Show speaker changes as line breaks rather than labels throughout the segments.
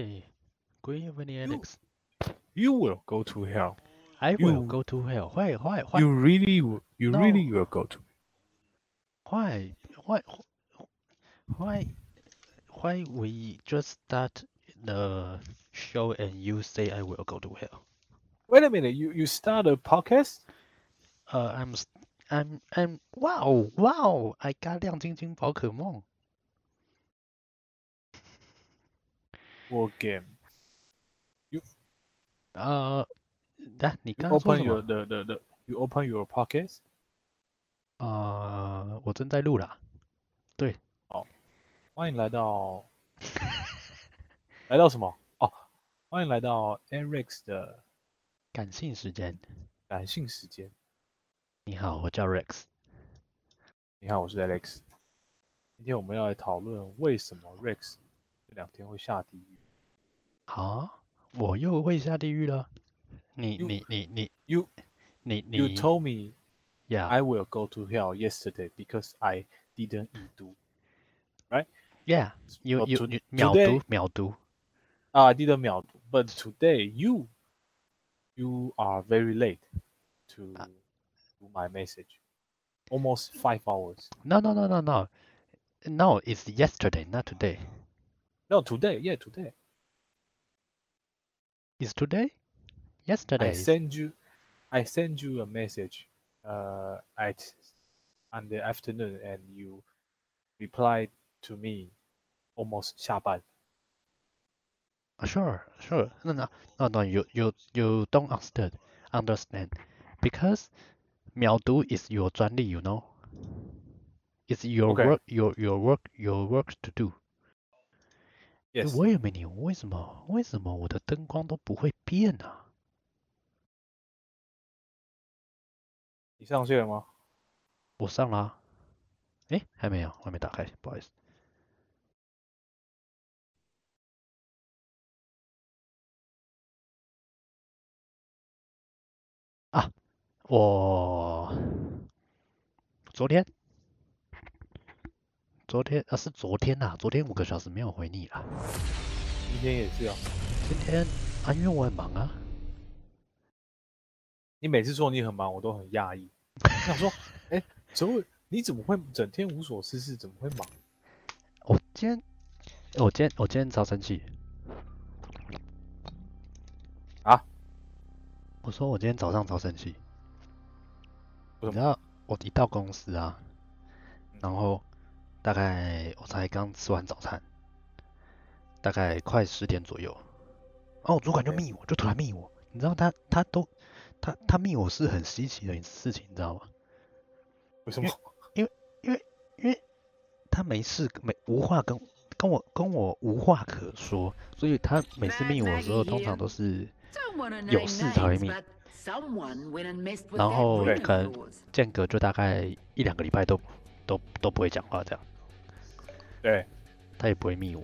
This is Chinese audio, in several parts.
Hey, good evening, Alex.
You will go to hell.
I will
You-
go to hell. Why, why, why,
You really, will- you
No.
really will go to.
why, why, why, why we just start the show and you say I will go to hell?
Wait a minute. You you start a podcast?
Uh, I'm, s- I'm, I'm, wow, wow, I got 亮晶晶宝可梦。
War game.
呃，那你
You
刚
open
什
your
么
？the, the, the you open your podcast.
呃，我正在录啦。
对欢迎来到来到什么？哦，欢迎来到 Alex 的
感性时间。
感性时间。
你好，我叫 Rex。
你好，我是 Alex。今天我们要来讨论为什么 Rex 这两天会下地狱。
啊，我又会下地狱了。你
You-
你你你
You
你
you
你
told me
呀
I will go to hell yesterday because I didn't eat do.
yeah you
But
you
to-
you 秒
today-
读秒读
Ah, I didn't melt. But today you you are very late to
Ah.
to my message. Almost five hours.
no no no no no no it's yesterday not today
No, today. Yeah, today.
it's today
I
yesterday
send you I send you a message uh at on the afternoon and you replied to me almost 下班。
sure sure no no no no you you you don't understand understand because 秒读 is your 专利 you know it's your
Okay.
work your your work your work to do
Yes.
Wait a minute，为什么为什么我的灯光都不会变啊？
你上去了吗？
我上啦、哎，还没有，我还没打开，不好意思。啊，我昨天，昨天啊是昨天呐、昨天五个小时没有回你了。
今天也是啊。
今天啊，因为我很忙啊。
你每次说你很忙，我都很讶异。我想说，哎，怎么会你怎么会整天无所事事？怎么会忙？
我今天，我今天我今天超生气
啊！
我说我今天早上超生气，
为什么？
你知道我一到公司啊，然后大概我才刚吃完早餐，大概快十点左右，哦我主管就密我，就突然密我，你知道他他都他他密我是很稀奇的事情，你知道吗？
为什么？
因为因为因为他没事没无话跟跟我跟我无话可说，所以他每次密我的时候，通常都是
有事才会密，
然后可能间隔就大概一两个礼拜都都都不会讲话这样，
对，
他也不会密我。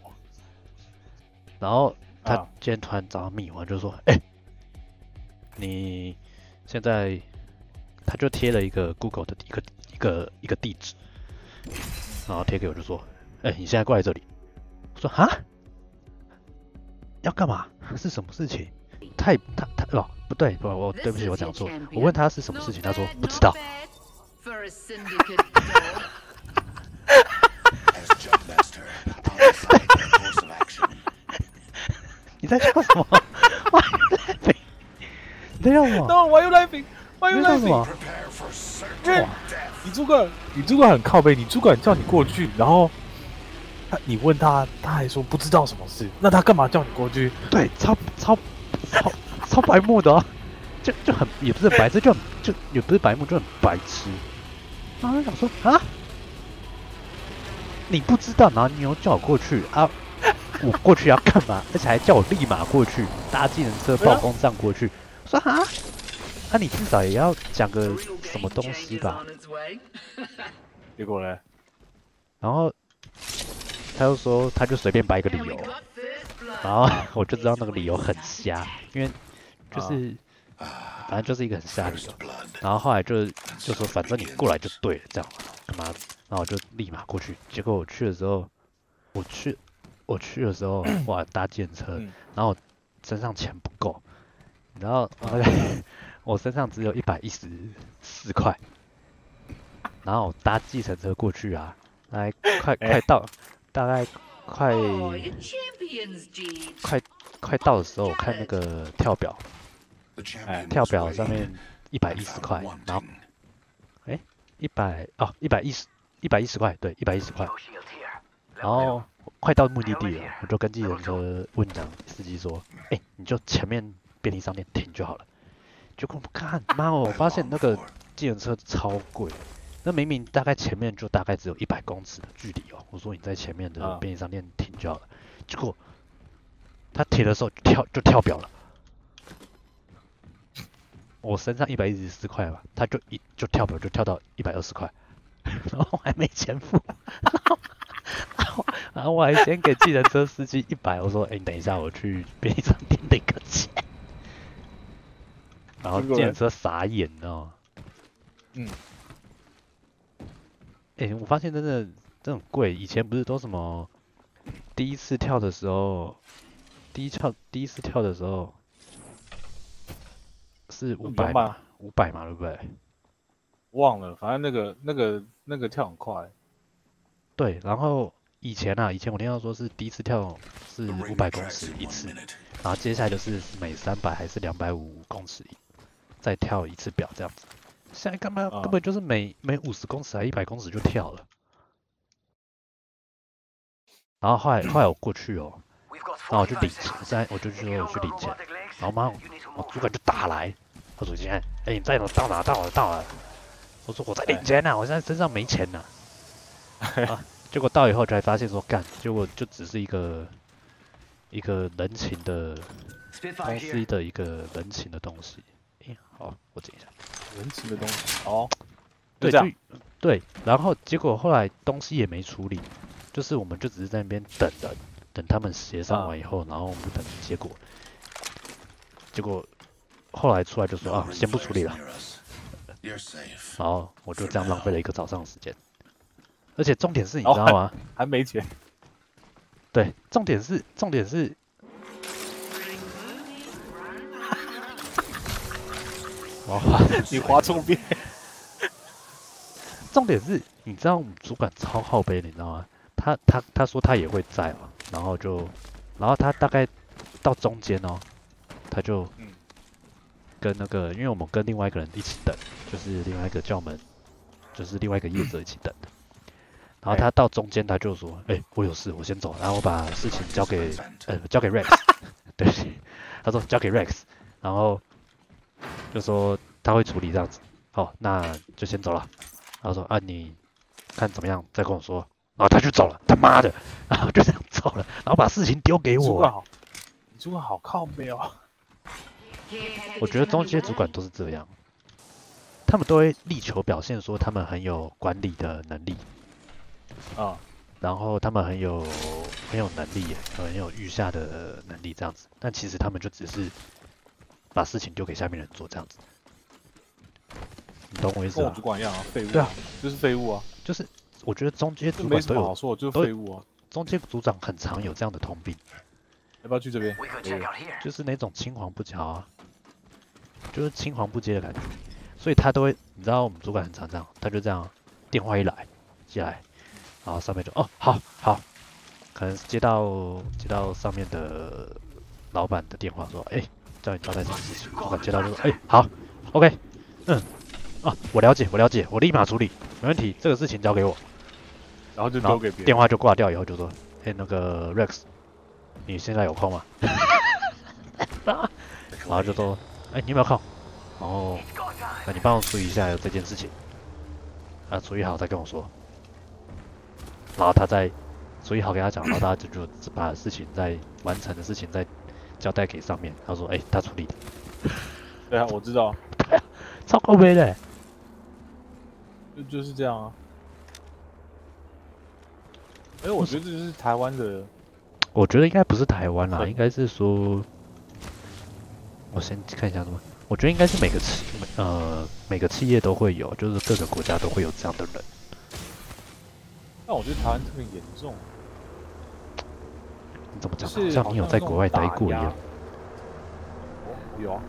然后他
啊
今天突然找上密我，就说：“哎、你现在……”他就贴了一个 Google 的一个一个一个地址，然后贴给我就说：“哎、你现在过来这里。”我说：“哈，要干嘛？是什么事情？”他也他他哦不对，不我对不起，我讲错。我问他是什么事情，他说不知道。你在笑什么？Why are you laughing？你在笑什么
？No, why you laughing? Why
你
you
在笑什
laughing? 你主管，你主管很靠背，你主管叫你过去，然后他你问他，他还说不知道什么事，那他干嘛叫你过去？
对，超超超超白目的、哦，就就很也不是白痴，就很就也不是白目，就很白痴。然后就想说啊，你不知道，然后你又叫我过去啊，我过去要干嘛？而且还叫我立马过去搭计程车暴风杖过去。我说哈，那、你至少也要讲个什么东西吧？
结果呢？
然后他又说，他就随便摆一个理由，然后 我就知道那个理由很瞎，因为就是、反正就是一个很瞎的理由.然后后来就就说，反正你过来就对了，这样干嘛？然后我就立马过去。结果我去的时候，我去我去的时候，哇，搭电车，
嗯。
然后身上钱不够，然后我大概我身上只有一百一十四块，然后我搭计程车过去啊，大概 快
哎。
快到，大概快
Oh.
快快到的时候，我看那个跳表
champion
跳表上面一百一十块，然后
wanting.
一百哦一百一十一百一十块，对，一百一十块，然后快到目的地了，我就跟计程车问讲司机说，哎、你就前面便利商店停就好了。结果我看，妈哦，我发现那个.计程车超贵，那明明大概前面就大概只有一百公尺的距离哦。我说你在前面的
啊
便利商店停就好了，结果他停的时候就跳就跳表了。我身上一百一十四块吧，他就一就跳表就跳到一百二十块，然后我还没钱付，然后我还先给计程车司机一百，我说哎、你等一下我去便利商店领个钱，然后计程车傻眼，你知道吗？
嗯，
哎、我发现真的这种贵，以前不是都什么第一次跳的时候，第一跳第一次跳的时候是五百
200吧
嘛，五百嘛，对不对？
忘了，反正那个那个那个跳很快，
对，然后以前啊，以前我听到说是第一次跳是五百公尺一次，然后接下来就是每三百还是两百五公尺再跳一次表这样子。现在干嘛
啊
根本就是每每五十公尺还一百公尺就跳了。然后后来后来我过去哦，然后我去领钱，现在我就说我去领钱，然后妈，我主管就打来，他说今天，哎你在哪到哪到哪到哪？我说我在领钱呢、我现在身上没钱呢、啊，结果到以后才发现说干，结果就只是一个一个人情的公司的一个人情的东西。诶，好，我剪一下。
人情的东西哦，
对，对，然后结果后来东西也没处理，就是我们就只是在那边等人，等他们协商
啊
完以后，然后我们等结果，结果后来出来就说啊，先不处理了.然后 我就这样浪费了一个早上的时间，而且重点是你
哦
知道吗？
还没钱，
对，重点是重点是，我花
你划错边，
重点是，你知道我们主管超好杯，你知道吗？他他他说他也会在嘛，然后就，然后他大概到中间哦，他就
嗯
跟那个，因为我们跟另外一个人一起等，就是另外一个叫我们，就是另外一个业者一起等的。然后
哎
他到中间他就说，哎、我有事，我先走，然后我把事情交给呃交给 Rex，对，他说交给 Rex，然后就说他会处理这样子，好，那就先走了。然后说啊你看怎么样？再跟我说，然后他就走了，他妈的，然后就这样走了，然后把事情丢给我。
主管好，你主管好靠背哦，
我觉得中间主管都是这样，他们都会力求表现说他们很有管理的能力，
啊，
然后他们很有很有能力，很有御下的能力这样子，但其实他们就只是把事情丢给下面人做这样子，你懂我意思吗？
跟我主？管一样啊，废物，
对啊，
就是废物啊，
就是我觉得中间
没
主管都有，
什么好说，就是废物啊，
中间组长很常有这样的通病，
要不要去这边.
就是那种青黄不接啊，就是青黄不接的感觉，所以他都会，你知道我们主管很常这样，他就这样，电话一来接来，然后上面就哦好好，可能是接到接到上面的老板的电话说，哎、叫你交代什么事情，老板接到就说，哎、好，OK，嗯，啊我了解我了解，我立马处理，没问题，这个事情交给我，
然后就
然后
丢给别人，
电话就挂掉以后就说，哎、那个 Rex，你现在有空吗？然后就说，哎、你有没有空？然后，那你帮我处理一下这件事情，啊，处理好再跟我说。然后他再所以好跟他讲，然后大家就就把事情再完成的事情再交代给上面。他说，哎、他处理的，
对啊，我知道，
超口碑的。
就就是这样啊。哎，我觉得这是台湾的，
我觉得应该不是台湾啦，应该是说，我先看一下什么。我觉得应该是每个企呃每个企业都会有，就是各个国家都会有这样的人。
但我觉得台湾特别严重。
你怎么讲？
是
好像你有在国外待过一样。
有啊，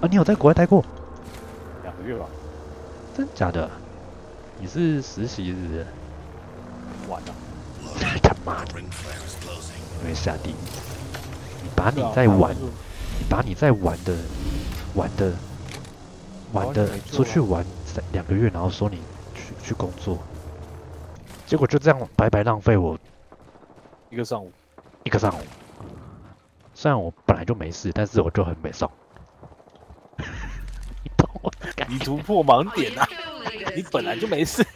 啊，你有在国外待过？
两个月吧，
真假的？你是实习是？
晚了。
他妈的.你会下地狱！你把你在玩，你把你在玩的玩的玩的出去玩三两个月，然后说你去去工作，结果就这样白白浪费我
一个上午，
一个上午。虽然我本来就没事，但是我就很没送。你懂我感觉？
你突破盲点啊！你本来就没事，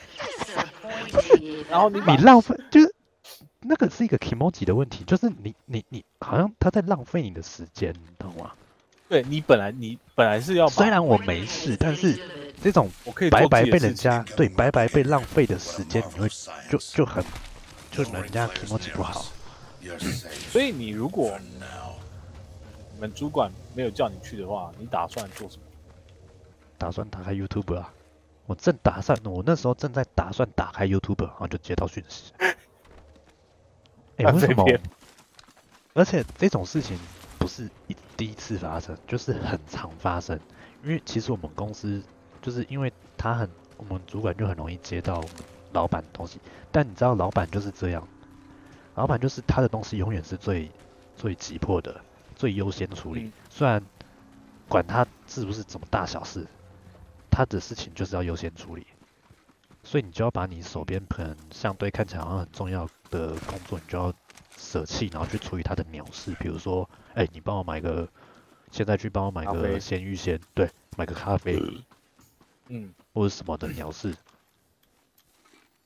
然后你
你浪费就是那个是一个 emoji 的问题，就是你你你好像他在浪费你的时间，你懂吗？
对你本来你本来是要
虽然我没事，但是这种
我可以
白白被人家对白白被浪费的时间，你会就就很就人家
more
emoji 不好。
所以你如果你们主管没有叫你去的话，你打算做什么？
打算打开 YouTube 啊，我正打算，我那时候正在打算打开 YouTube，然后就接到讯息。哎、
那
为什么？而且这种事情不是一第一次发生，就是很常发生。因为其实我们公司就是因为他很，我们主管就很容易接到我们老板的东西，但你知道老板就是这样，老板就是他的东西永远是最最急迫的、最优先处理。
嗯
虽然管他是不是怎么大小事，他的事情就是要优先处理，所以你就要把你手边可能相对看起来好像很重要的工作，你就要舍弃，然后去处理他的鸟事。比如说，哎、你帮我买个，现在去帮我买个鲜芋仙，对，买个咖啡
嗯，
或者什么的鸟事。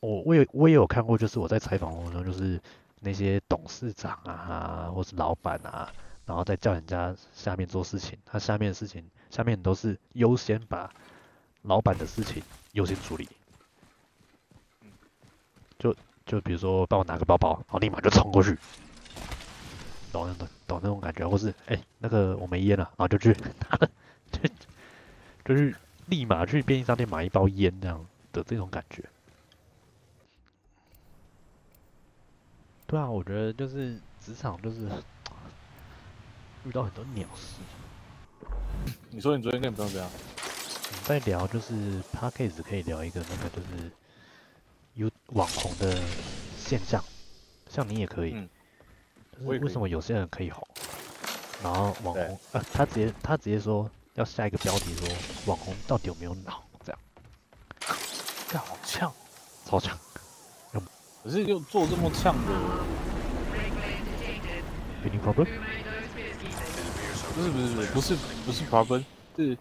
我我也我也有看过，就是我在采访过程中，就是那些董事长啊，或是老板啊，然后再叫人家下面做事情，他下面的事情下面都是优先把老板的事情优先处理。就就比如说帮我拿个包包，然后立马就冲过去，懂那种懂那种感觉，或是哎、那个我没烟了，然后就去拿 了，就就是立马去便利商店买一包烟这样的这种感觉。对啊，我觉得就是职场就是遇到很多鸟事。
你说你昨天跟你朋友怎样？
我们在聊就是 p a c k a g e 可以聊一个那个就是有网红的现象，像你也可以，
嗯
为什么有些人可以红，然后网红啊，他直接他直接说要下一个标题说网红到底有没有脑，这样
干好呛，
超强。
可是又做这么呛的
，Any problem？
不是不是不是不是不是 problem，是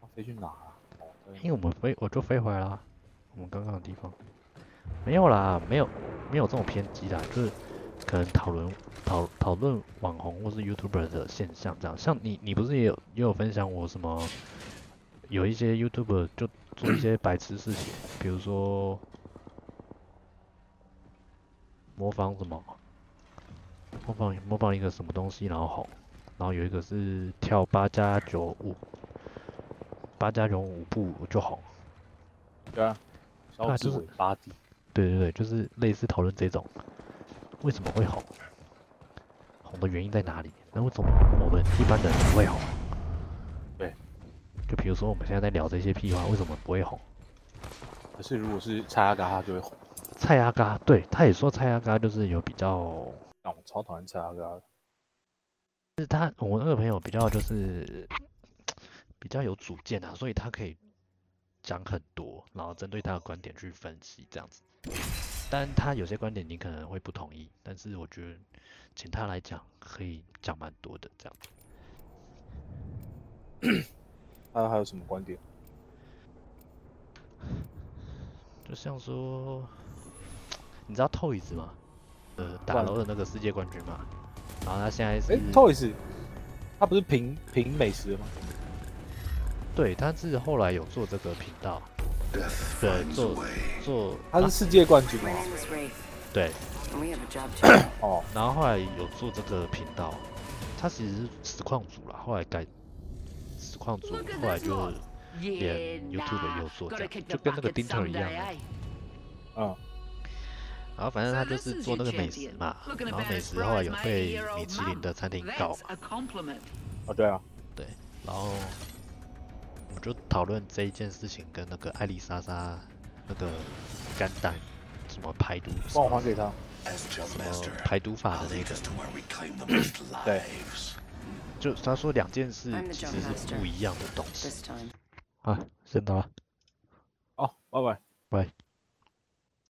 他飞去哪啊？哦
因为我们飞我就飞回来啦，我们刚刚的地方没有啦，没有没有这种偏激啦，就是可能讨论讨讨论网红或是 YouTuber 的现象这样。像你你不是也有也有分享我什么有一些 YouTuber 就做一些白痴事情，比如说模仿什么，模仿模仿一个什么东西然后红，然后有一个是跳八加九舞，八加九舞步就红。
对啊，小
啊就是
指尾巴蒂，
对对对，就是类似讨论这种，为什么会红？红的原因在哪里？那为什么我们一般人不会红？
对，
就比如说我们现在在聊这些屁话，为什么不会红？
可是如果是蔡阿嘎，他就会红。
蔡阿嘎，对，他也说蔡阿嘎就是有比较，
让我超讨厌蔡阿嘎的，
就是他我那个朋友比较就是 比较有主见啊，所以他可以讲很多，然后针对他的观点去分析这样子。但他有些观点你可能会不同意，但是我觉得请他来讲可以讲蛮多的这样子。
他 还有什么观点？
就像说，你知道 Toys 吗？呃，打楼的那个世界冠军嘛。然后他现在是，
哎，Toys，他不是评评美食的吗？
对，他是后来有做这个频道对，做做，
他是世界冠军哦？
对。
哦，
然后后来有做这个频道，他其实是实况组了，后来改实况组，后来就连 YouTube 有做这样，就跟那个丁特一样。
嗯。
然后反正他就是做那个美食嘛，然后美食后来有被米其林的餐厅告
嘛。
啊，对啊，
对，然后就讨论这一件事情跟那个艾丽莎莎那个肝胆什么排毒，
帮我还给他。
什么排毒法的那个？
对，
就他说两件事其实是不一样的东西。啊，先到了。
哦，拜拜。
拜。